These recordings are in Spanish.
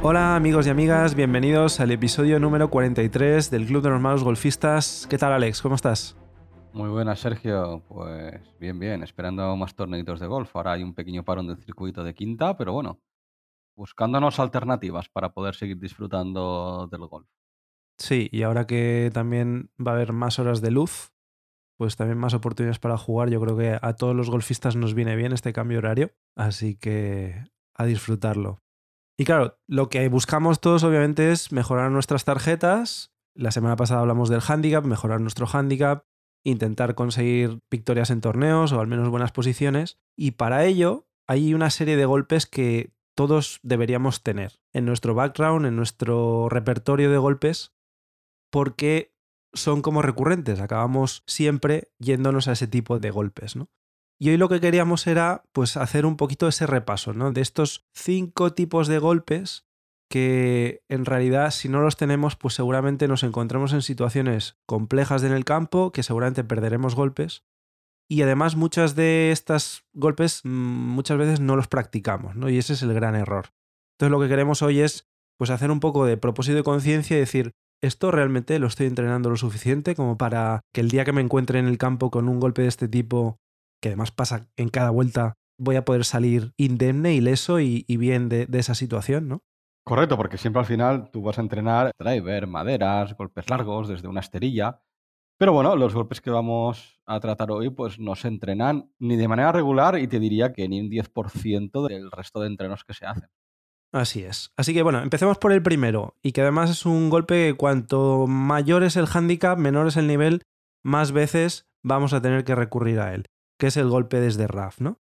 Hola amigos y amigas, bienvenidos al episodio número 43 del Club de los Malos Golfistas. ¿Qué tal Alex? ¿Cómo estás? Muy buenas, Sergio. Pues bien, bien, esperando más torneitos de golf. Ahora hay un pequeño parón del circuito de quinta, pero bueno, buscándonos alternativas para poder seguir disfrutando del golf. Sí, y ahora que también va a haber más horas de luz, pues también más oportunidades para jugar. Yo creo que a todos los golfistas nos viene bien este cambio horario, así que a disfrutarlo. Y claro, lo que buscamos todos obviamente es mejorar nuestras tarjetas. La semana pasada hablamos del handicap, mejorar nuestro handicap, intentar conseguir victorias en torneos o al menos buenas posiciones. Y para ello hay una serie de golpes que todos deberíamos tener en nuestro background, en nuestro repertorio de golpes, porque son como recurrentes, acabamos siempre yéndonos a ese tipo de golpes, ¿no? Y hoy lo que queríamos era pues hacer un poquito ese repaso, ¿no? De estos cinco tipos de golpes que en realidad si no los tenemos pues seguramente nos encontramos en situaciones complejas en el campo, que seguramente perderemos golpes y además muchas de estas golpes mm, muchas veces no los practicamos, ¿no? Y ese es el gran error. Entonces lo que queremos hoy es pues hacer un poco de propósito de conciencia y decir, ¿esto realmente lo estoy entrenando lo suficiente como para que el día que me encuentre en el campo con un golpe de este tipo, que además pasa en cada vuelta, voy a poder salir indemne, ileso y, y bien de, de esa situación, ¿no? Correcto, porque siempre al final tú vas a entrenar driver, maderas, golpes largos desde una esterilla. Pero bueno, los golpes que vamos a tratar hoy pues no se entrenan ni de manera regular y te diría que ni un 10% del resto de entrenos que se hacen. Así es. Así que bueno, empecemos por el primero y que además es un golpe que cuanto mayor es el handicap, menor es el nivel, más veces vamos a tener que recurrir a él, que es el golpe desde RAF, ¿no?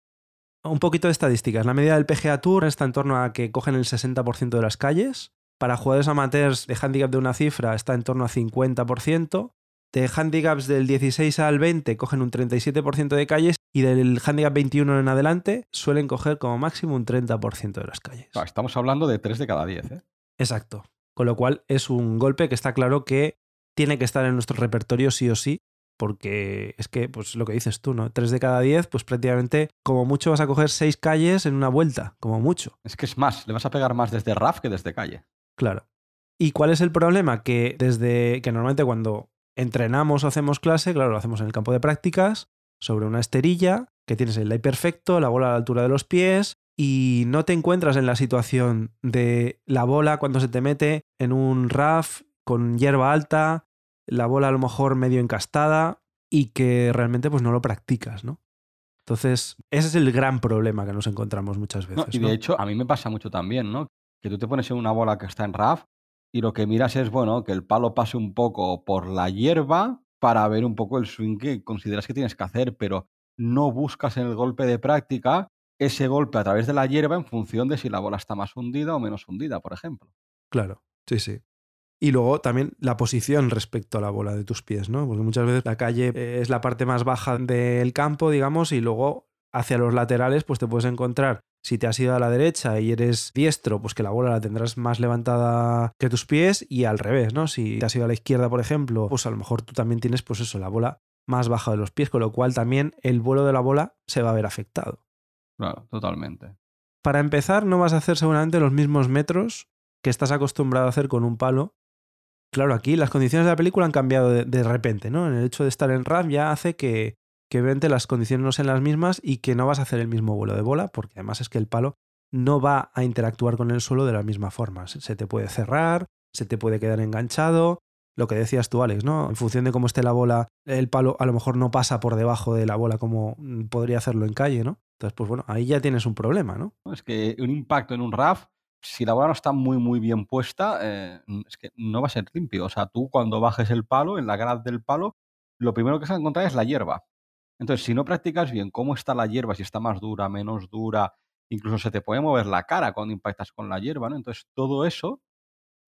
Un poquito de estadísticas. La medida del PGA Tour está en torno a que cogen el 60% de las calles. Para jugadores amateurs de handicap de una cifra está en torno a 50%. De handicaps del 16 al 20 cogen un 37% de calles y del handicap 21 en adelante suelen coger como máximo un 30% de las calles. Estamos hablando de 3 de cada 10, ¿eh? Exacto. Con lo cual es un golpe que está claro que tiene que estar en nuestro repertorio sí o sí, porque es que, pues lo que dices tú, ¿no? 3 de cada 10, pues prácticamente como mucho vas a coger 6 calles en una vuelta, como mucho. Es que es más, le vas a pegar más desde RAF que desde calle. Claro. ¿Y cuál es el problema? Que desde que normalmente cuando entrenamos o hacemos clase, claro, lo hacemos en el campo de prácticas, sobre una esterilla, que tienes el lay perfecto, la bola a la altura de los pies, y no te encuentras en la situación de la bola cuando se te mete en un RAF con hierba alta, la bola a lo mejor medio encastada y que realmente pues no lo practicas, ¿no? Entonces, ese es el gran problema que nos encontramos muchas No, veces. y de ¿no? hecho, a mí me pasa mucho también, ¿no? Que tú te pones en una bola que está en RAF y lo que miras es, bueno, que el palo pase un poco por la hierba para ver un poco el swing que consideras que tienes que hacer, pero no buscas en el golpe de práctica ese golpe a través de la hierba en función de si la bola está más hundida o menos hundida, por ejemplo. Claro, sí, sí. Y luego también la posición respecto a la bola de tus pies, ¿no? Porque muchas veces la calle eh, es la parte más baja del campo, digamos, y luego hacia los laterales, pues te puedes encontrar, si te has ido a la derecha y eres diestro, pues que la bola la tendrás más levantada que tus pies, y al revés, ¿no? Si te has ido a la izquierda, por ejemplo, pues a lo mejor tú también tienes, pues eso, la bola más baja de los pies, con lo cual también el vuelo de la bola se va a ver afectado. Claro, totalmente. Para empezar, no vas a hacer seguramente los mismos metros que estás acostumbrado a hacer con un palo. Claro, aquí las condiciones de la película han cambiado de, repente, ¿no? El hecho de estar en RAF ya hace que, que obviamente las condiciones no sean las mismas y que no vas a hacer el mismo vuelo de bola, porque además es que el palo no va a interactuar con el suelo de la misma forma. Se te puede cerrar, se te puede quedar enganchado. Lo que decías tú, Alex, ¿no? En función de cómo esté la bola, el palo a lo mejor no pasa por debajo de la bola como mm, podría hacerlo en calle, ¿no? Entonces, pues bueno, ahí ya tienes un problema. ¿no? Es que un impacto en un RAF, si la bola no está muy, muy bien puesta, eh, es que no va a ser limpio. O sea, tú cuando bajes el palo, en la grad del palo, lo primero que vas a encontrar es la hierba. Entonces, si no practicas bien cómo está la hierba, si está más dura, menos dura, incluso se te puede mover la cara cuando impactas con la hierba, ¿no? Entonces, todo eso,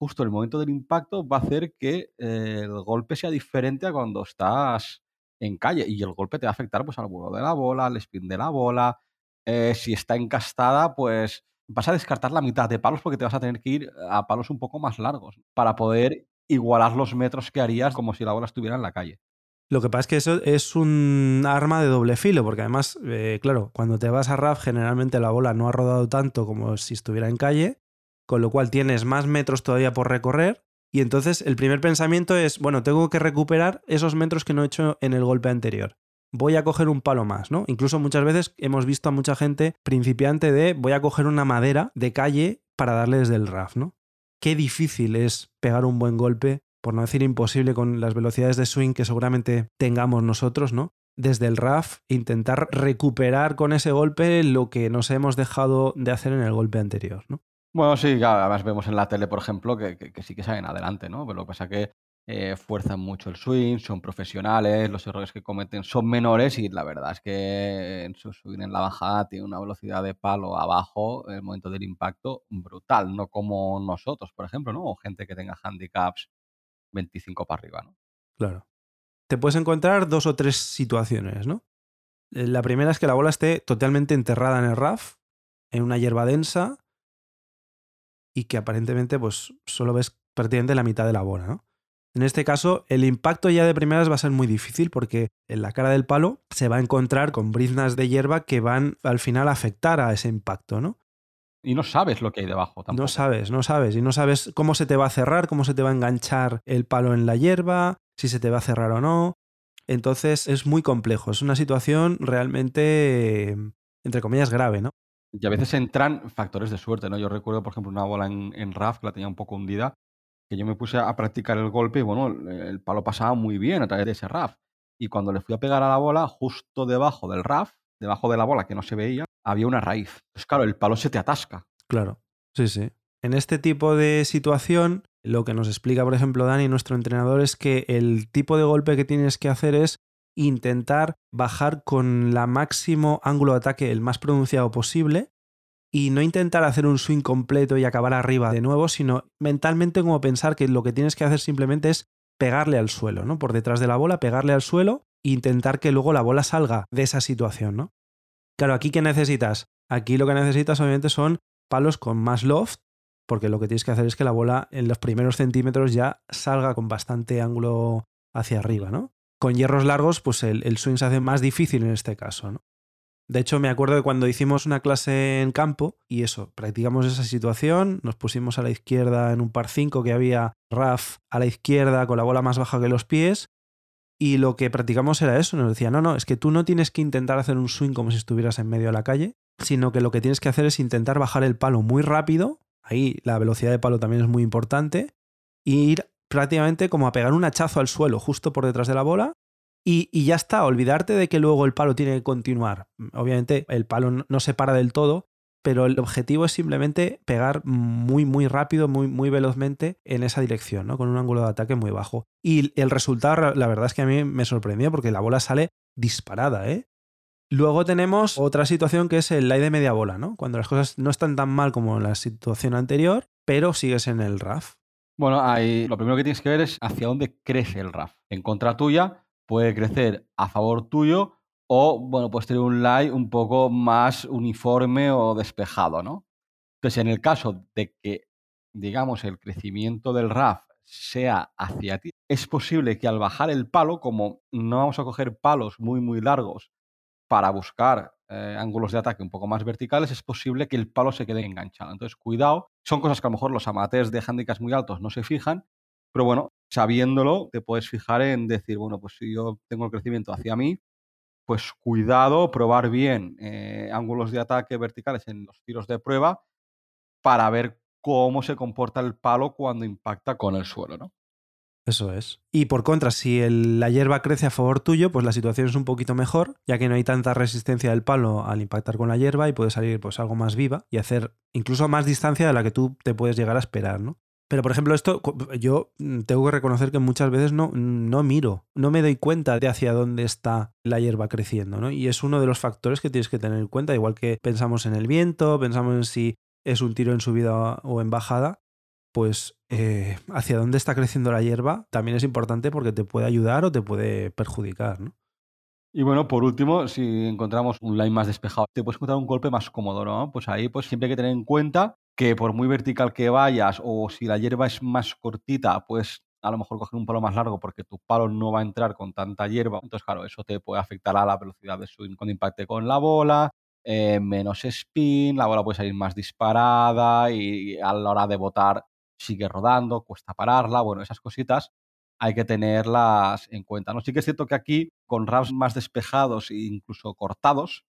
justo en el momento del impacto, va a hacer que eh, el golpe sea diferente a cuando estás en calle. Y el golpe te va a afectar pues, al vuelo de la bola, al spin de la bola. Eh, si está encastada, pues vas a descartar la mitad de palos porque te vas a tener que ir a palos un poco más largos para poder igualar los metros que harías como si la bola estuviera en la calle. Lo que pasa es que eso es un arma de doble filo, porque además, eh, claro, cuando te vas a RAF, generalmente la bola no ha rodado tanto como si estuviera en calle, con lo cual tienes más metros todavía por recorrer. Y entonces el primer pensamiento es, bueno, tengo que recuperar esos metros que no he hecho en el golpe anterior. Voy a coger un palo más, ¿no? Incluso muchas veces hemos visto a mucha gente principiante de voy a coger una madera de calle para darle desde el RAF, ¿no? Qué difícil es pegar un buen golpe, por no decir imposible con las velocidades de swing que seguramente tengamos nosotros, ¿no? Desde el RAF, intentar recuperar con ese golpe lo que nos hemos dejado de hacer en el golpe anterior, ¿no? Bueno, sí, además vemos en la tele, por ejemplo, que, sí que salen adelante, ¿no? Pero lo que pasa que eh, fuerzan mucho el swing, son profesionales, los errores que cometen son menores y la verdad es que en su swing en la bajada tiene una velocidad de palo abajo en el momento del impacto brutal, no como nosotros, por ejemplo, ¿no? O gente que tenga handicaps 25 para arriba, ¿no? Claro. Te puedes encontrar dos o tres situaciones, ¿no? Eh, la primera es que la bola esté totalmente enterrada en el RAF, en una hierba densa, y que aparentemente pues solo ves prácticamente la mitad de la bola, ¿no? En este caso, el impacto ya de primeras va a ser muy difícil porque en la cara del palo se va a encontrar con briznas de hierba que van al final a afectar a ese impacto, ¿no? Y no sabes lo que hay debajo tampoco. No sabes, no sabes. Y no sabes cómo se te va a cerrar, cómo se te va a enganchar el palo en la hierba, si se te va a cerrar o no. Entonces es muy complejo. Es una situación realmente, entre comillas, grave, ¿no? Y a veces entran factores de suerte, ¿no? Yo recuerdo, por ejemplo, una bola en, en RAF que la tenía un poco hundida, que yo me puse a practicar el golpe y bueno, el palo pasaba muy bien a través de ese RAF. Y cuando le fui a pegar a la bola, justo debajo del RAF, debajo de la bola que no se veía, había una raíz. Pues claro, el palo se te atasca. Claro, sí, sí. En este tipo de situación, lo que nos explica, por ejemplo, Dani, nuestro entrenador, es que el tipo de golpe que tienes que hacer es intentar bajar con la máximo ángulo de ataque el más pronunciado posible y no intentar hacer un swing completo y acabar arriba de nuevo, sino mentalmente como pensar que lo que tienes que hacer simplemente es pegarle al suelo, ¿no? Por detrás de la bola, pegarle al suelo e intentar que luego la bola salga de esa situación, ¿no? Claro, aquí ¿qué necesitas? Aquí lo que necesitas obviamente son palos con más loft, porque lo que tienes que hacer es que la bola en los primeros centímetros ya salga con bastante ángulo hacia arriba, ¿no? con hierros largos, pues el, swing se hace más difícil en este caso, ¿no? De hecho, me acuerdo de cuando hicimos una clase en campo y eso, practicamos esa situación, nos pusimos a la izquierda en un par 5 que había RAF a la izquierda con la bola más baja que los pies y lo que practicamos era eso, nos decía, no, no, es que tú no tienes que intentar hacer un swing como si estuvieras en medio de la calle, sino que lo que tienes que hacer es intentar bajar el palo muy rápido, ahí la velocidad de palo también es muy importante, e ir prácticamente como a pegar un hachazo al suelo justo por detrás de la bola y, ya está, olvidarte de que luego el palo tiene que continuar. Obviamente el palo no se para del todo, pero el objetivo es simplemente pegar muy, muy rápido, muy, muy velozmente en esa dirección, ¿no? Con un ángulo de ataque muy bajo. Y el resultado, la verdad es que a mí me sorprendió porque la bola sale disparada, ¿eh? Luego tenemos otra situación que es el lay de media bola, ¿no? Cuando las cosas no están tan mal como en la situación anterior, pero sigues en el RAF. Bueno, ahí lo primero que tienes que ver es hacia dónde crece el RAF. En contra tuya puede crecer a favor tuyo o, bueno, puedes tener un lie un poco más uniforme o despejado, ¿no? Entonces, en el caso de que, digamos, el crecimiento del RAF sea hacia ti, es posible que al bajar el palo, como no vamos a coger palos muy, muy largos para buscar eh, ángulos de ataque un poco más verticales, es posible que el palo se quede enganchado. Entonces, cuidado, son cosas que a lo mejor los amateurs de handicaps muy altos no se fijan, pero bueno, sabiéndolo, te puedes fijar en decir, bueno, pues si yo tengo el crecimiento hacia mí, pues cuidado, probar bien eh, ángulos de ataque verticales en los tiros de prueba para ver cómo se comporta el palo cuando impacta con el suelo, ¿no? Eso es. Y por contra, si la hierba crece a favor tuyo, pues la situación es un poquito mejor, ya que no hay tanta resistencia del palo al impactar con la hierba y puede salir pues algo más viva y hacer incluso más distancia de la que tú te puedes llegar a esperar, ¿no? Pero por ejemplo, esto yo tengo que reconocer que muchas veces no, no miro, no me doy cuenta de hacia dónde está la hierba creciendo, ¿no? Y es uno de los factores que tienes que tener en cuenta, igual que pensamos en el viento, pensamos en si es un tiro en subida o en bajada, pues eh, hacia dónde está creciendo la hierba también es importante porque te puede ayudar o te puede perjudicar, ¿no? Y bueno, por último, si encontramos un line más despejado, te puedes encontrar un golpe más cómodo, ¿no? Pues ahí pues siempre hay que tener en cuenta que por muy vertical que vayas o si la hierba es más cortita, pues a lo mejor coger un palo más largo porque tu palo no va a entrar con tanta hierba. Entonces, claro, eso te puede afectar a la velocidad de swing cuando impacte con la bola, eh, menos spin, la bola puede salir más disparada y a la hora de botar sigue rodando, cuesta pararla, bueno, esas cositas hay que tenerlas en cuenta. ¿no? Sí que es cierto que aquí, con RAMs más despejados e incluso cortados,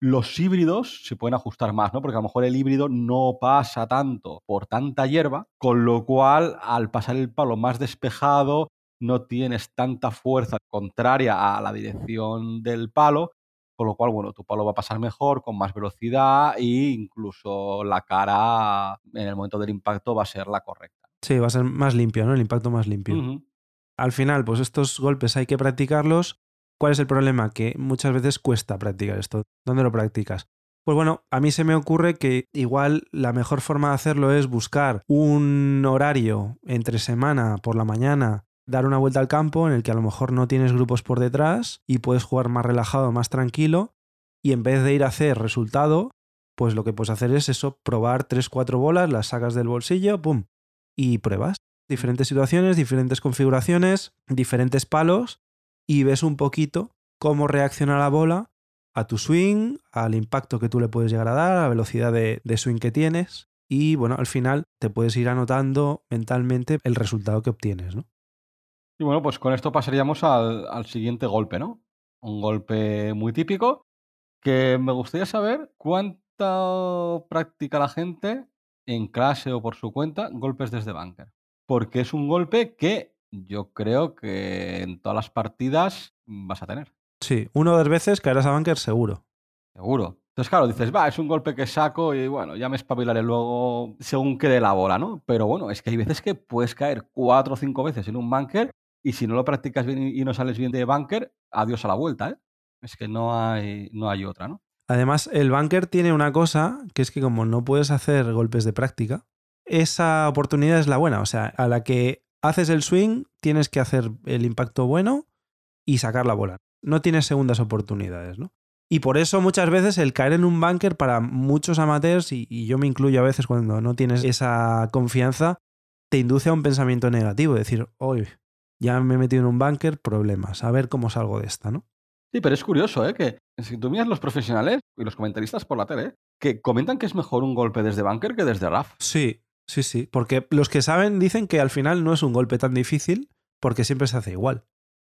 los híbridos se pueden ajustar más, ¿no? Porque a lo mejor el híbrido no pasa tanto por tanta hierba, con lo cual al pasar el palo más despejado no tienes tanta fuerza contraria a la dirección del palo, con lo cual, bueno, tu palo va a pasar mejor, con más velocidad e incluso la cara en el momento del impacto va a ser la correcta. Sí, va a ser más limpio, ¿no? El impacto más limpio. Al final, pues estos golpes hay que practicarlos ¿Cuál es el problema? Que muchas veces cuesta practicar esto. ¿Dónde lo practicas? Pues bueno, a mí se me ocurre que igual la mejor forma de hacerlo es buscar un horario entre semana por la mañana, dar una vuelta al campo en el que a lo mejor no tienes grupos por detrás y puedes jugar más relajado, más tranquilo y en vez de ir a hacer resultado, pues lo que puedes hacer es eso, probar 3-4 bolas, las sacas del bolsillo, ¡pum! Y pruebas diferentes situaciones, diferentes configuraciones, diferentes palos y ves un poquito cómo reacciona la bola a tu swing, al impacto que tú le puedes llegar a dar, a la velocidad de, swing que tienes. Y bueno, al final te puedes ir anotando mentalmente el resultado que obtienes, ¿no? Y bueno, pues con esto pasaríamos al, siguiente golpe, ¿no? Un golpe muy típico que me gustaría saber cuánta práctica la gente en clase o por su cuenta golpes desde bunker. Porque es un golpe que yo creo que en todas las partidas vas a tener. Sí, una o dos veces caerás a bunker seguro. Seguro. Entonces, claro, dices, va, es un golpe que saco y bueno, ya me espabilaré luego según quede la bola, ¿no? Pero bueno, es que hay veces que puedes caer cuatro o cinco veces en un bunker y si no lo practicas bien y no sales bien de bunker, adiós a la vuelta, ¿eh? Es que no hay, no hay otra, ¿no? Además, el bunker tiene una cosa que es que como no puedes hacer golpes de práctica, esa oportunidad es la buena. O sea, a la que haces el swing, tienes que hacer el impacto bueno y sacar la bola. No tienes segundas oportunidades, ¿no? Y por eso muchas veces el caer en un bunker para muchos amateurs, y, yo me incluyo a veces cuando no tienes esa confianza, te induce a un pensamiento negativo, decir, hoy ya me he metido en un bunker, problemas, a ver cómo salgo de esta, ¿no? Sí, pero es curioso, ¿eh? Que si tú miras los profesionales y los comentaristas por la tele, que comentan que es mejor un golpe desde bunker que desde RAF. Sí, Sí, sí, porque los que saben dicen que al final no es un golpe tan difícil porque siempre se hace igual.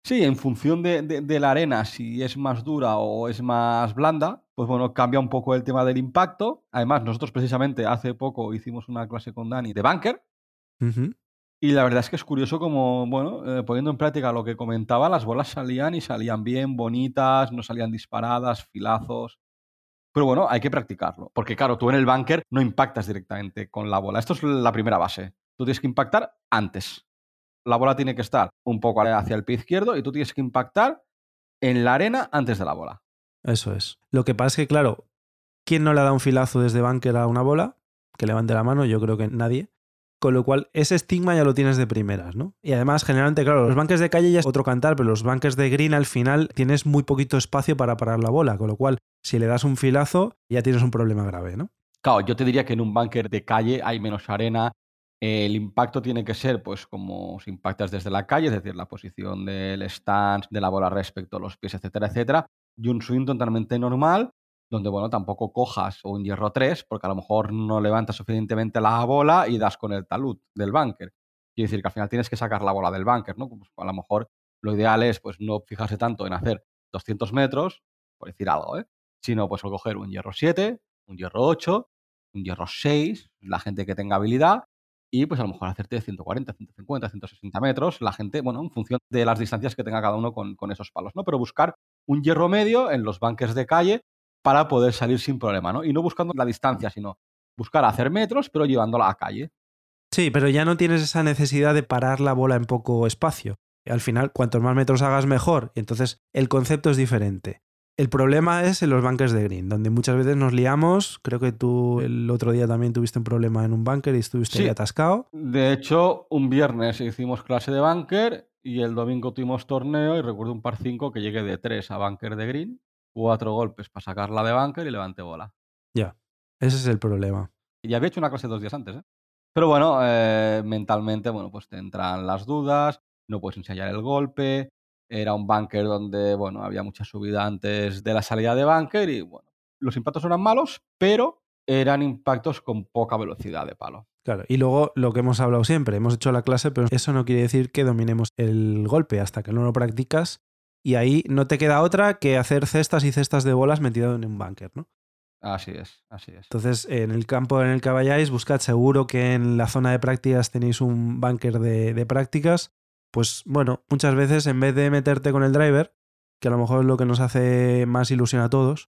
Sí, en función de, la arena, si es más dura o es más blanda, pues bueno, cambia un poco el tema del impacto. Además, nosotros precisamente hace poco hicimos una clase con Dani de bunker. Y la verdad es que es curioso como, bueno, eh, poniendo en práctica lo que comentaba, las bolas salían y salían bien, bonitas, no salían disparadas, filazos. Pero bueno, hay que practicarlo. Porque claro, tú en el bunker no impactas directamente con la bola. Esto es la primera base. Tú tienes que impactar antes. La bola tiene que estar un poco hacia el pie izquierdo y tú tienes que impactar en la arena antes de la bola. Eso es. Lo que pasa es que, claro, ¿quién no le ha dado un filazo desde bunker a una bola? Que levante la mano, yo creo que nadie. Con lo cual, ese estigma ya lo tienes de primeras, ¿no? Y además, generalmente, claro, los bunkers de calle ya es otro cantar, pero los bunkers de green al final tienes muy poquito espacio para parar la bola, con lo cual, si le das un filazo, ya tienes un problema grave, ¿no? Claro, yo te diría que en un bunker de calle hay menos arena. El impacto tiene que ser, pues, como si impactas desde la calle, es decir, la posición del stance, de la bola respecto a los pies, etcétera, etcétera. Y un swing totalmente normal, donde, bueno, tampoco cojas un hierro 3, porque a lo mejor no levantas suficientemente la bola y das con el talud del bunker. Quiere decir que al final tienes que sacar la bola del bunker, ¿no? Pues a lo mejor lo ideal es, pues, no fijarse tanto en hacer 200 metros, por decir algo, ¿eh? Sino, pues, coger un hierro 7, un hierro 8, un hierro 6, la gente que tenga habilidad, y pues a lo mejor hacerte 140, 150, 160 metros, la gente, bueno, en función de las distancias que tenga cada uno con, con esos palos, ¿no? Pero buscar un hierro medio en los bunkers de calle para poder salir sin problema, ¿no? Y no buscando la distancia, sino buscar hacer metros, pero llevándola a calle. Sí, pero ya no tienes esa necesidad de parar la bola en poco espacio. Al final, cuantos más metros hagas, mejor. Y entonces el concepto es diferente. El problema es en los bunkers de green, donde muchas veces nos liamos. Creo que tú el otro día también tuviste un problema en un bunker y estuviste ahí atascado. De hecho, un viernes hicimos clase de bunker y el domingo tuvimos torneo y recuerdo un par 5 que llegué de 3 a bunker de green cuatro golpes para sacarla de bunker y levante bola. Ya, ese es el problema. Y había hecho una clase dos días antes, ¿eh? Pero bueno, eh, mentalmente, bueno, pues te entran las dudas, no puedes ensayar el golpe. Era un bunker donde, bueno, había mucha subida antes de la salida de bunker y, bueno, los impactos eran malos, pero eran impactos con poca velocidad de palo. Claro, y luego lo que hemos hablado siempre, hemos hecho la clase, pero eso no quiere decir que dominemos el golpe hasta que no lo practicas y ahí no te queda otra que hacer cestas y cestas de bolas metido en un bunker, ¿no? Así es, así es. Entonces, en el campo en el que vayáis, buscad seguro que en la zona de prácticas tenéis un bunker de, de prácticas. Pues bueno, muchas veces en vez de meterte con el driver, que a lo mejor es lo que nos hace más ilusión a todos,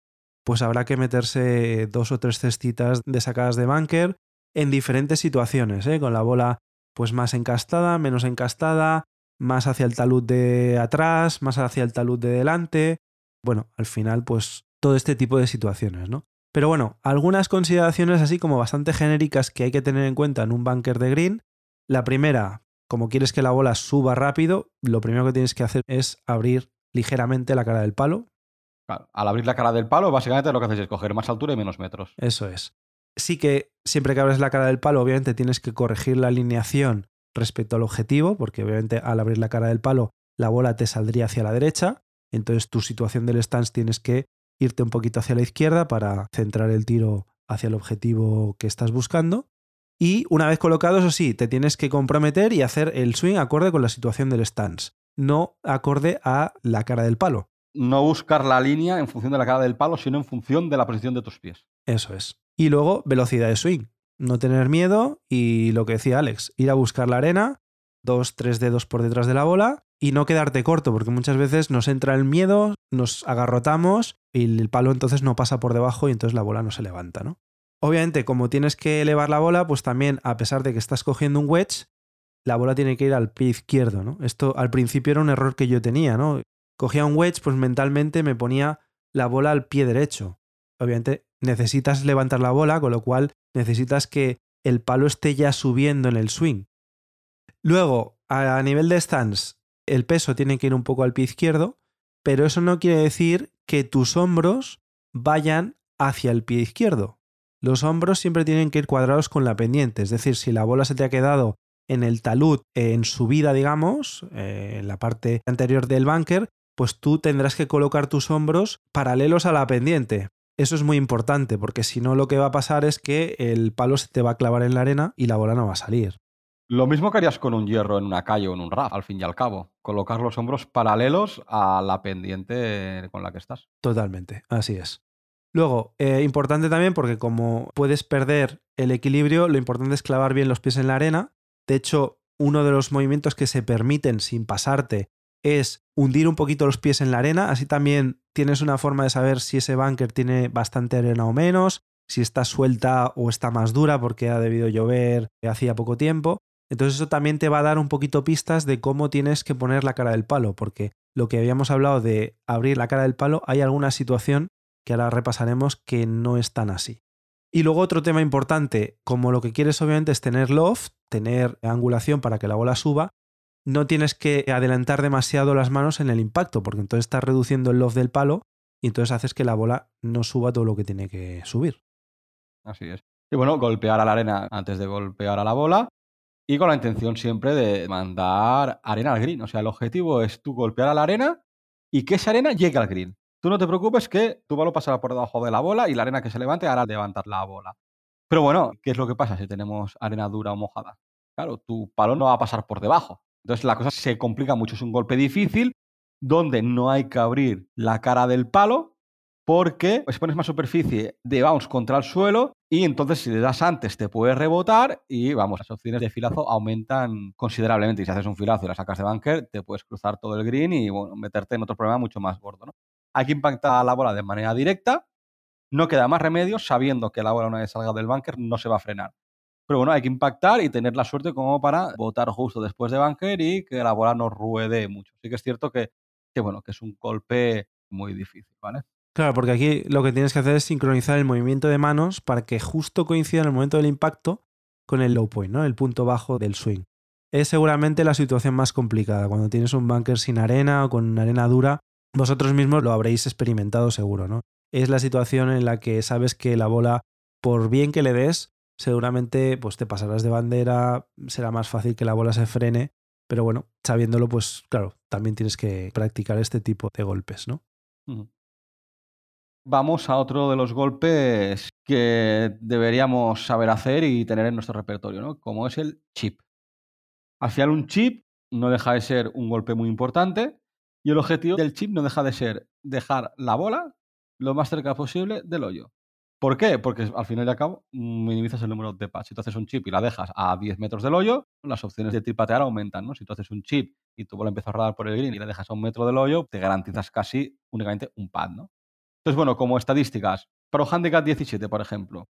pues habrá que meterse dos o tres cestitas de sacadas de bunker en diferentes situaciones, ¿eh? con la bola pues más encastada, menos encastada, más hacia el talud de atrás, más hacia el talud de delante. Bueno, al final, pues todo este tipo de situaciones, ¿no? Pero bueno, algunas consideraciones así como bastante genéricas que hay que tener en cuenta en un bunker de green. La primera, como quieres que la bola suba rápido, lo primero que tienes que hacer es abrir ligeramente la cara del palo. al abrir la cara del palo, básicamente lo que haces es coger más altura y menos metros. Eso es. Sí que siempre que abres la cara del palo, obviamente tienes que corregir la alineación respecto al objetivo, porque obviamente al abrir la cara del palo, la bola te saldría hacia la derecha. Entonces tu situación del stance tienes que irte un poquito hacia la izquierda para centrar el tiro hacia el objetivo que estás buscando. Y una vez colocado, eso sí, te tienes que comprometer y hacer el swing acorde con la situación del stance, no acorde a la cara del palo. No buscar la línea en función de la cara del palo, sino en función de la posición de tus pies. Eso es. Y luego, velocidad de swing. No tener miedo y lo que decía Alex, ir a buscar la arena, dos, tres dedos por detrás de la bola y no quedarte corto, porque muchas veces nos entra el miedo, nos agarrotamos y el palo entonces no pasa por debajo y entonces la bola no se levanta, ¿no? Obviamente, como tienes que elevar la bola, pues también, a pesar de que estás cogiendo un wedge, la bola tiene que ir al pie izquierdo, ¿no? Esto al principio era un error que yo tenía, ¿no? Cogía un wedge, pues mentalmente me ponía la bola al pie derecho. Obviamente necesitas levantar la bola, con lo cual necesitas que el palo esté ya subiendo en el swing. Luego, a nivel de stance, el peso tiene que ir un poco al pie izquierdo, pero eso no quiere decir que tus hombros vayan hacia el pie izquierdo. Los hombros siempre tienen que ir cuadrados con la pendiente, es decir, si la bola se te ha quedado en el talud en subida, digamos, eh, en la parte anterior del bunker, pues tú tendrás que colocar tus hombros paralelos a la pendiente. Eso es muy importante porque si no lo que va a pasar es que el palo se te va a clavar en la arena y la bola no va a salir. Lo mismo que harías con un hierro en una calle o en un RAF, al fin y al cabo. Colocar los hombros paralelos a la pendiente con la que estás. Totalmente, así es. Luego, eh, importante también porque como puedes perder el equilibrio, lo importante es clavar bien los pies en la arena. De hecho, uno de los movimientos que se permiten sin pasarte es hundir un poquito los pies en la arena. Así también tienes una forma de saber si ese bunker tiene bastante arena o menos, si está suelta o está más dura porque ha debido llover hacía poco tiempo. Entonces eso también te va a dar un poquito pistas de cómo tienes que poner la cara del palo, porque lo que habíamos hablado de abrir la cara del palo, hay alguna situación que ahora repasaremos que no es tan así. Y luego otro tema importante, como lo que quieres obviamente es tener loft, tener angulación para que la bola suba, no tienes que adelantar demasiado las manos en el impacto, porque entonces estás reduciendo el loft del palo y entonces haces que la bola no suba todo lo que tiene que subir. Así es. Y bueno, golpear a la arena antes de golpear a la bola y con la intención siempre de mandar arena al green. O sea, el objetivo es tú golpear a la arena y que esa arena llegue al green. Tú no te preocupes que tu balón pasará por debajo de la bola y la arena que se levante hará levantar la bola. Pero bueno, ¿qué es lo que pasa si tenemos arena dura o mojada? Claro, tu palo no va a pasar por debajo. Entonces la cosa se complica mucho. Es un golpe difícil donde no hay que abrir la cara del palo porque si pones más superficie de bounce contra el suelo y entonces si le das antes te puedes rebotar y vamos, las opciones de filazo aumentan considerablemente. Y si haces un filazo y la sacas de bunker, te puedes cruzar todo el green y bueno, meterte en otro problema mucho más gordo. ¿no? Hay que impactar la bola de manera directa. No queda más remedio sabiendo que la bola una vez salga del bunker no se va a frenar. Pero bueno, hay que impactar y tener la suerte como para botar justo después de bunker y que la bola no ruede mucho. Sí que es cierto que, que bueno, que es un golpe muy difícil, ¿vale? Claro, porque aquí lo que tienes que hacer es sincronizar el movimiento de manos para que justo coincida en el momento del impacto con el low point, ¿no? El punto bajo del swing. Es seguramente la situación más complicada. Cuando tienes un bunker sin arena o con arena dura, vosotros mismos lo habréis experimentado seguro, ¿no? Es la situación en la que sabes que la bola, por bien que le des, seguramente pues te pasarás de bandera, será más fácil que la bola se frene, pero bueno, sabiéndolo, pues claro, también tienes que practicar este tipo de golpes, ¿no? vamos a otro de los golpes que deberíamos saber hacer y tener en nuestro repertorio, ¿no? Como es el chip. Al final un chip no deja de ser un golpe muy importante y el objetivo del chip no deja de ser dejar la bola lo más cerca posible del hoyo. ¿Por qué? Porque al final y al cabo minimizas el número de pads. Si tú haces un chip y la dejas a 10 metros del hoyo, las opciones de tripatear aumentan. ¿no? Si tú haces un chip y tu bola empieza a rodar por el green y la dejas a un metro del hoyo, te garantizas casi únicamente un pad. ¿no? Entonces, bueno, como estadísticas, Pro Handicap 17, por ejemplo,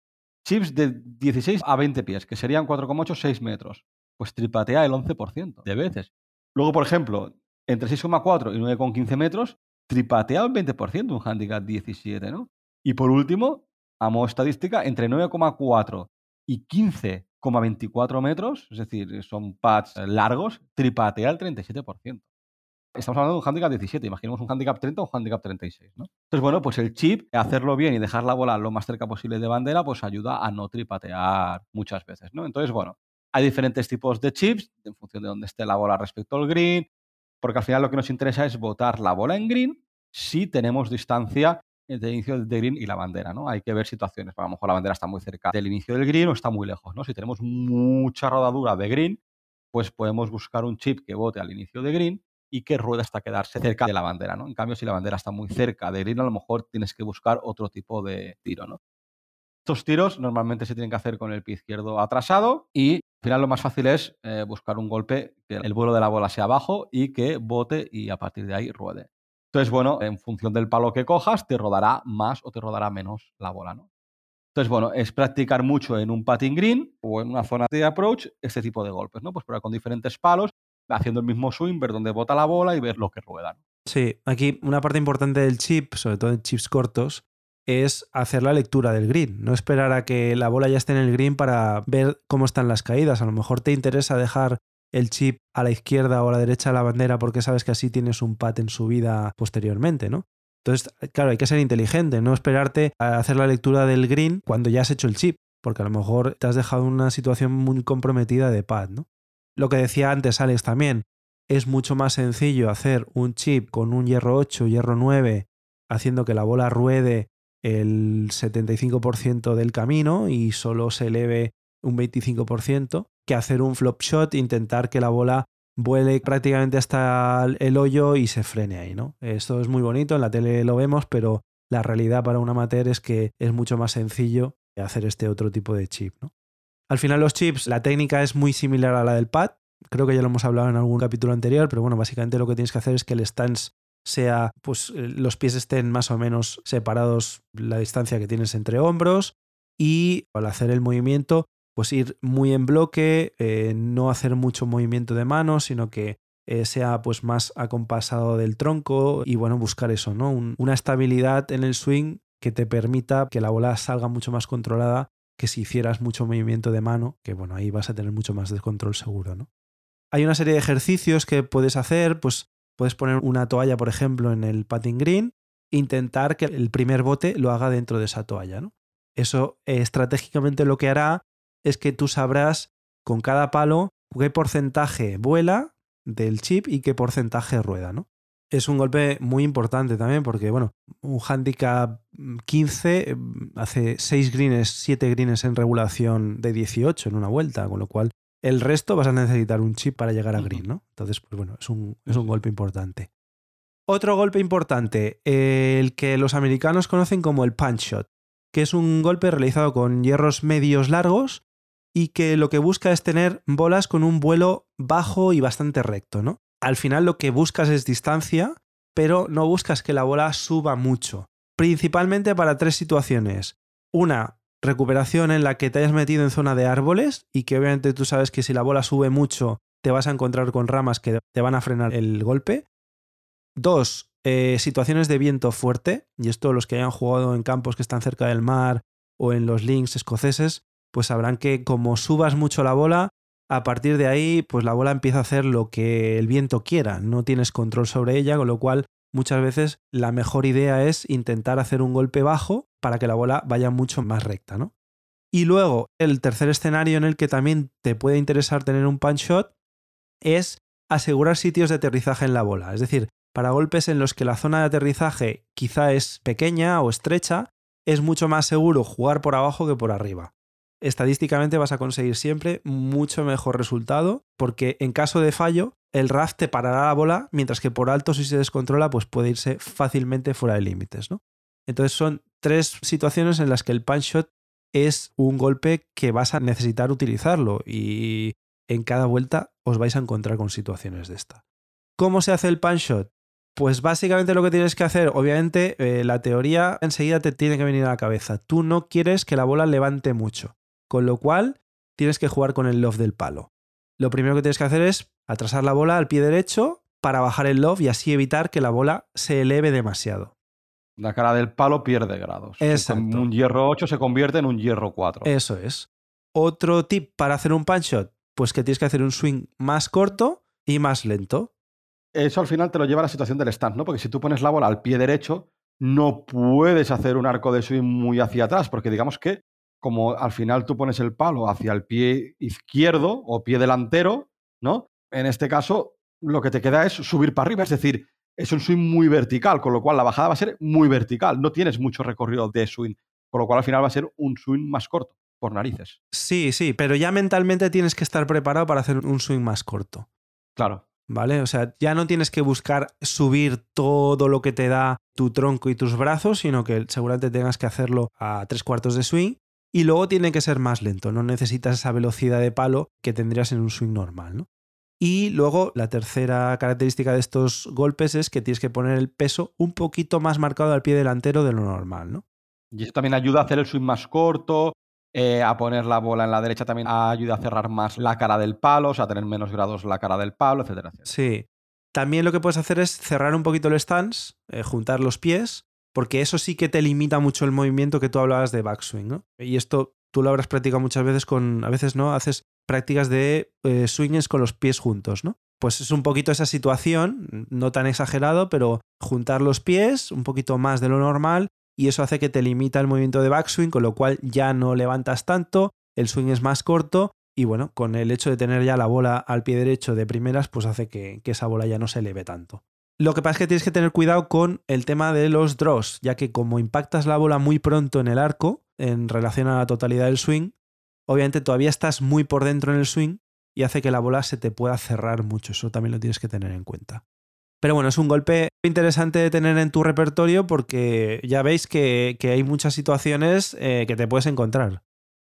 chips de 16 a 20 pies, que serían 4,8, 6 metros, pues tripatea el 11% de veces. Luego, por ejemplo, entre 6,4 y 9,15 metros, tripatea el 20% un handicap 17, ¿no? Y por último, estadística, entre 9,4 y 15,24 metros, es decir, son pads largos, tripatea el 37%. Estamos hablando de un handicap 17, imaginemos un handicap 30 o un handicap 36, ¿no? Entonces, bueno, pues el chip, hacerlo bien y dejar la bola lo más cerca posible de bandera, pues ayuda a no tripatear muchas veces, ¿no? Entonces, bueno, hay diferentes tipos de chips en función de dónde esté la bola respecto al green, porque al final lo que nos interesa es botar la bola en green si tenemos distancia entre el inicio del green y la bandera, ¿no? Hay que ver situaciones, a lo mejor la bandera está muy cerca del inicio del green o está muy lejos, ¿no? Si tenemos mucha rodadura de green, pues podemos buscar un chip que bote al inicio de green y que ruede hasta quedarse cerca de la bandera, ¿no? En cambio, si la bandera está muy cerca de green, a lo mejor tienes que buscar otro tipo de tiro, ¿no? Estos tiros normalmente se tienen que hacer con el pie izquierdo atrasado y al final lo más fácil es eh, buscar un golpe que el vuelo de la bola sea bajo y que bote y a partir de ahí ruede. Entonces, bueno, en función del palo que cojas, te rodará más o te rodará menos la bola, ¿no? Entonces, bueno, es practicar mucho en un patting green o en una zona de approach este tipo de golpes, ¿no? Pues probar con diferentes palos, haciendo el mismo swing, ver dónde bota la bola y ver lo que rueda. Sí, aquí una parte importante del chip, sobre todo en chips cortos, es hacer la lectura del green, no esperar a que la bola ya esté en el green para ver cómo están las caídas. A lo mejor te interesa dejar el chip a la izquierda o a la derecha de la bandera porque sabes que así tienes un pat en subida posteriormente, ¿no? Entonces, claro, hay que ser inteligente, no esperarte a hacer la lectura del green cuando ya has hecho el chip, porque a lo mejor te has dejado una situación muy comprometida de pad, ¿no? Lo que decía antes Alex también, es mucho más sencillo hacer un chip con un hierro 8, hierro 9, haciendo que la bola ruede el 75% del camino y solo se eleve un 25%, que hacer un flop shot, intentar que la bola vuele prácticamente hasta el hoyo y se frene ahí, ¿no? Esto es muy bonito, en la tele lo vemos, pero la realidad para un amateur es que es mucho más sencillo hacer este otro tipo de chip, ¿no? Al final los chips, la técnica es muy similar a la del pad, creo que ya lo hemos hablado en algún capítulo anterior, pero bueno, básicamente lo que tienes que hacer es que el stance sea, pues eh, los pies estén más o menos separados la distancia que tienes entre hombros y al hacer el movimiento pues ir muy en bloque, eh, no hacer mucho movimiento de manos, sino que eh, sea pues más acompasado del tronco y bueno, buscar eso, ¿no? una estabilidad en el swing que te permita que la bola salga mucho más controlada que si hicieras mucho movimiento de mano, que bueno, ahí vas a tener mucho más descontrol seguro, ¿no? Hay una serie de ejercicios que puedes hacer, pues puedes poner una toalla, por ejemplo, en el patting green, intentar que el primer bote lo haga dentro de esa toalla, ¿no? Eso eh, estratégicamente lo que hará es que tú sabrás con cada palo qué porcentaje vuela del chip y qué porcentaje rueda, ¿no? Es un golpe muy importante también porque, bueno, un handicap 15 mm, hace 6 greens, 7 greens en regulación de 18 en una vuelta, con lo cual el resto vas a necesitar un chip para llegar a green, ¿no? Entonces, pues bueno, es un, es un golpe importante. Otro golpe importante, el que los americanos conocen como el punch shot, que es un golpe realizado con hierros medios largos y que lo que busca es tener bolas con un vuelo bajo y bastante recto, ¿no? Al final lo que buscas es distancia, pero no buscas que la bola suba mucho. Principalmente para tres situaciones. Una, recuperación en la que te hayas metido en zona de árboles y que obviamente tú sabes que si la bola sube mucho te vas a encontrar con ramas que te van a frenar el golpe. Dos, eh, situaciones de viento fuerte, y esto los que hayan jugado en campos que están cerca del mar o en los links escoceses, pues sabrán que como subas mucho la bola, a partir de ahí, pues la bola empieza a hacer lo que el viento quiera, no tienes control sobre ella, con lo cual muchas veces la mejor idea es intentar hacer un golpe bajo para que la bola vaya mucho más recta, ¿no? Y luego, el tercer escenario en el que también te puede interesar tener un punch shot es asegurar sitios de aterrizaje en la bola. Es decir, para golpes en los que la zona de aterrizaje quizá es pequeña o estrecha, es mucho más seguro jugar por abajo que por arriba. Estadísticamente vas a conseguir siempre mucho mejor resultado porque en caso de fallo el RAF te parará la bola, mientras que por alto si se descontrola pues puede irse fácilmente fuera de límites. ¿no? Entonces son tres situaciones en las que el punch shot es un golpe que vas a necesitar utilizarlo y en cada vuelta os vais a encontrar con situaciones de esta. ¿Cómo se hace el punch shot? Pues básicamente lo que tienes que hacer, obviamente, eh, la teoría enseguida te tiene que venir a la cabeza. Tú no quieres que la bola levante mucho, con lo cual tienes que jugar con el loft del palo. Lo primero que tienes que hacer es atrasar la bola al pie derecho para bajar el loft y así evitar que la bola se eleve demasiado. La cara del palo pierde grados. Exacto. Un hierro 8 se convierte en un hierro 4. Eso es. Otro tip para hacer un punch shot, pues que tienes que hacer un swing más corto y más lento eso al final te lo lleva a la situación del stand, ¿no? Porque si tú pones la bola al pie derecho, no puedes hacer un arco de swing muy hacia atrás, porque digamos que como al final tú pones el palo hacia el pie izquierdo o pie delantero, ¿no? En este caso, lo que te queda es subir para arriba, es decir, es un swing muy vertical, con lo cual la bajada va a ser muy vertical, no tienes mucho recorrido de swing, con lo cual al final va a ser un swing más corto, por narices. Sí, sí, pero ya mentalmente tienes que estar preparado para hacer un swing más corto. Claro. ¿vale? O sea, ya no tienes que buscar subir todo lo que te da tu tronco y tus brazos, sino que seguramente tengas que hacerlo a tres cuartos de swing. Y luego tiene que ser más lento, no necesitas esa velocidad de palo que tendrías en un swing normal, ¿no? Y luego la tercera característica de estos golpes es que tienes que poner el peso un poquito más marcado al pie delantero de lo normal, ¿no? Y eso también ayuda a hacer el swing más corto, eh, a poner la bola en la derecha también ayuda a cerrar más la cara del palo, o sea, a tener menos grados la cara del palo, etcétera, Sí. También lo que puedes hacer es cerrar un poquito el stance, eh, juntar los pies, porque eso sí que te limita mucho el movimiento que tú hablabas de backswing, ¿no? Y esto tú lo habrás practicado muchas veces con, a veces no, haces prácticas de eh, swings con los pies juntos, ¿no? Pues es un poquito esa situación, no tan exagerado, pero juntar los pies un poquito más de lo normal y eso hace que te limita el movimiento de backswing, con lo cual ya no levantas tanto, el swing es más corto y bueno, con el hecho de tener ya la bola al pie derecho de primeras, pues hace que, esa bola ya no se eleve tanto. Lo que pasa es que tienes que tener cuidado con el tema de los draws, ya que como impactas la bola muy pronto en el arco, en relación a la totalidad del swing, obviamente todavía estás muy por dentro en el swing y hace que la bola se te pueda cerrar mucho. Eso también lo tienes que tener en cuenta. Pero bueno, es un golpe interesante de tener en tu repertorio porque ya veis que, hay muchas situaciones eh, que te puedes encontrar.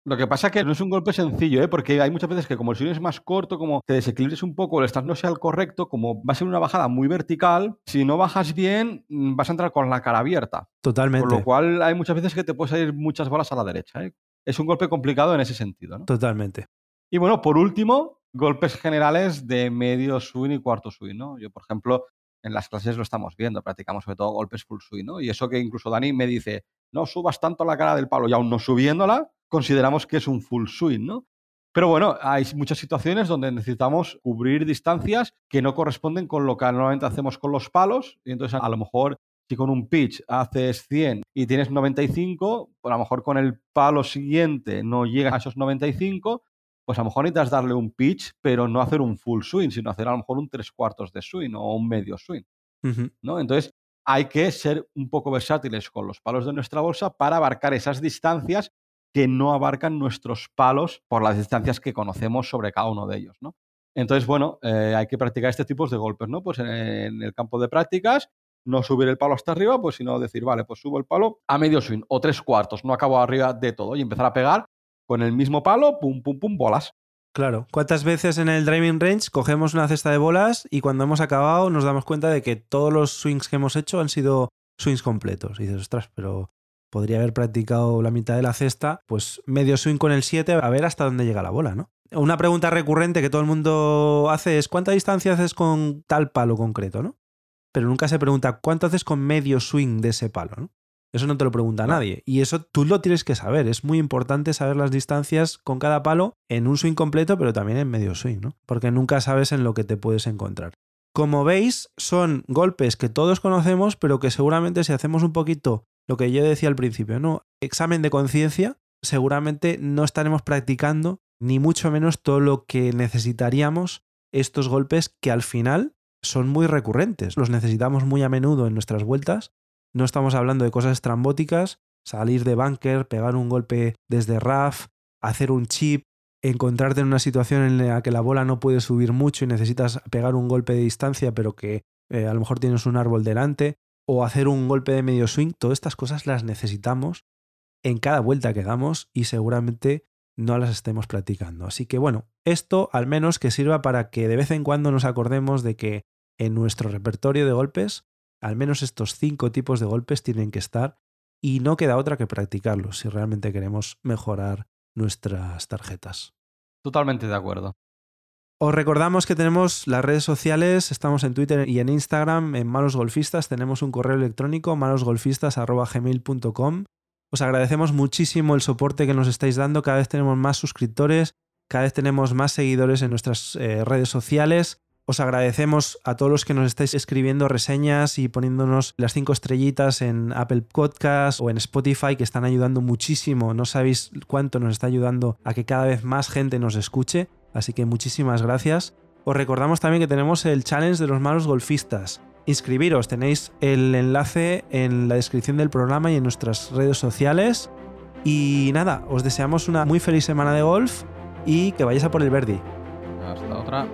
Lo que pasa es que no es un golpe sencillo, ¿eh? porque hay muchas veces que como el swing es más corto, como te desequilibres un poco, el stand no sea el correcto, como va a ser una bajada muy vertical, si no bajas bien mm, vas a entrar con la cara abierta. Totalmente. Con lo cual hay muchas veces que te puedes salir muchas bolas a la derecha. ¿eh? Es un golpe complicado en ese sentido. ¿no? Totalmente. Y bueno, por último, golpes generales de medio swing y cuarto swing. ¿no? Yo, por ejemplo, en las clases lo estamos viendo, practicamos sobre todo golpes full swing, ¿no? Y eso que incluso Dani me dice, no subas tanto la cara del palo y aún no subiéndola, consideramos que es un full swing, ¿no? Pero bueno, hay muchas situaciones donde necesitamos cubrir distancias que no corresponden con lo que normalmente hacemos con los palos. Y entonces, a lo mejor, si con un pitch haces 100 y tienes 95, pues a lo mejor con el palo siguiente no llegas a esos 95, pues a lo mejor necesitas darle un pitch, pero no hacer un full swing, sino hacer a lo mejor un tres cuartos de swing o un medio swing. ¿no? Entonces, hay que ser un poco versátiles con los palos de nuestra bolsa para abarcar esas distancias que no abarcan nuestros palos por las distancias que conocemos sobre cada uno de ellos. ¿no? Entonces, bueno, eh, hay que practicar este tipo de golpes, ¿no? Pues en, el campo de prácticas, no subir el palo hasta arriba, pues sino decir, vale, pues subo el palo a medio swing o tres cuartos, no acabo arriba de todo y empezar a pegar con el mismo palo, pum, pum, pum, bolas. Claro. ¿Cuántas veces en el driving range cogemos una cesta de bolas y cuando hemos acabado nos damos cuenta de que todos los swings que hemos hecho han sido swings completos? Y dices, ostras, pero podría haber practicado la mitad de la cesta, pues medio swing con el 7 a ver hasta dónde llega la bola, ¿no? Una pregunta recurrente que todo el mundo hace es ¿cuánta distancia haces con tal palo concreto, no? Pero nunca se pregunta ¿cuánto haces con medio swing de ese palo, ¿no? Eso no te lo pregunta nadie. Y eso tú lo tienes que saber. Es muy importante saber las distancias con cada palo en un swing completo, pero también en medio swing, ¿no? Porque nunca sabes en lo que te puedes encontrar. Como veis, son golpes que todos conocemos, pero que seguramente si hacemos un poquito lo que yo decía al principio, ¿no? Examen de conciencia, seguramente no estaremos practicando ni mucho menos todo lo que necesitaríamos estos golpes que al final son muy recurrentes, los necesitamos muy a menudo en nuestras vueltas. No estamos hablando de cosas estrambóticas, salir de bunker, pegar un golpe desde RAF, hacer un chip, encontrarte en una situación en la que la bola no puede subir mucho y necesitas pegar un golpe de distancia, pero que eh, a lo mejor tienes un árbol delante, o hacer un golpe de medio swing, todas estas cosas las necesitamos en cada vuelta que damos y seguramente no las estemos practicando. Así que bueno, esto al menos que sirva para que de vez en cuando nos acordemos de que en nuestro repertorio de golpes, al menos estos cinco tipos de golpes tienen que estar y no queda otra que practicarlos si realmente queremos mejorar nuestras tarjetas. Totalmente de acuerdo. Os recordamos que tenemos las redes sociales, estamos en Twitter y en Instagram, en Malos Golfistas, tenemos un correo electrónico malosgolfistas.gmail.com. Os agradecemos muchísimo el soporte que nos estáis dando, cada vez tenemos más suscriptores, cada vez tenemos más seguidores en nuestras eh, redes sociales. Os agradecemos a todos los que nos estáis escribiendo reseñas y poniéndonos las cinco estrellitas en Apple Podcast o en Spotify, que están ayudando muchísimo. No sabéis cuánto nos está ayudando a que cada vez más gente nos escuche. Así que muchísimas gracias. Os recordamos también que tenemos el challenge de los malos golfistas. Inscribiros, tenéis el enlace en la descripción del programa y en nuestras redes sociales. Y nada, os deseamos una muy feliz semana de golf y que vayáis a por el Verdi. Hasta otra.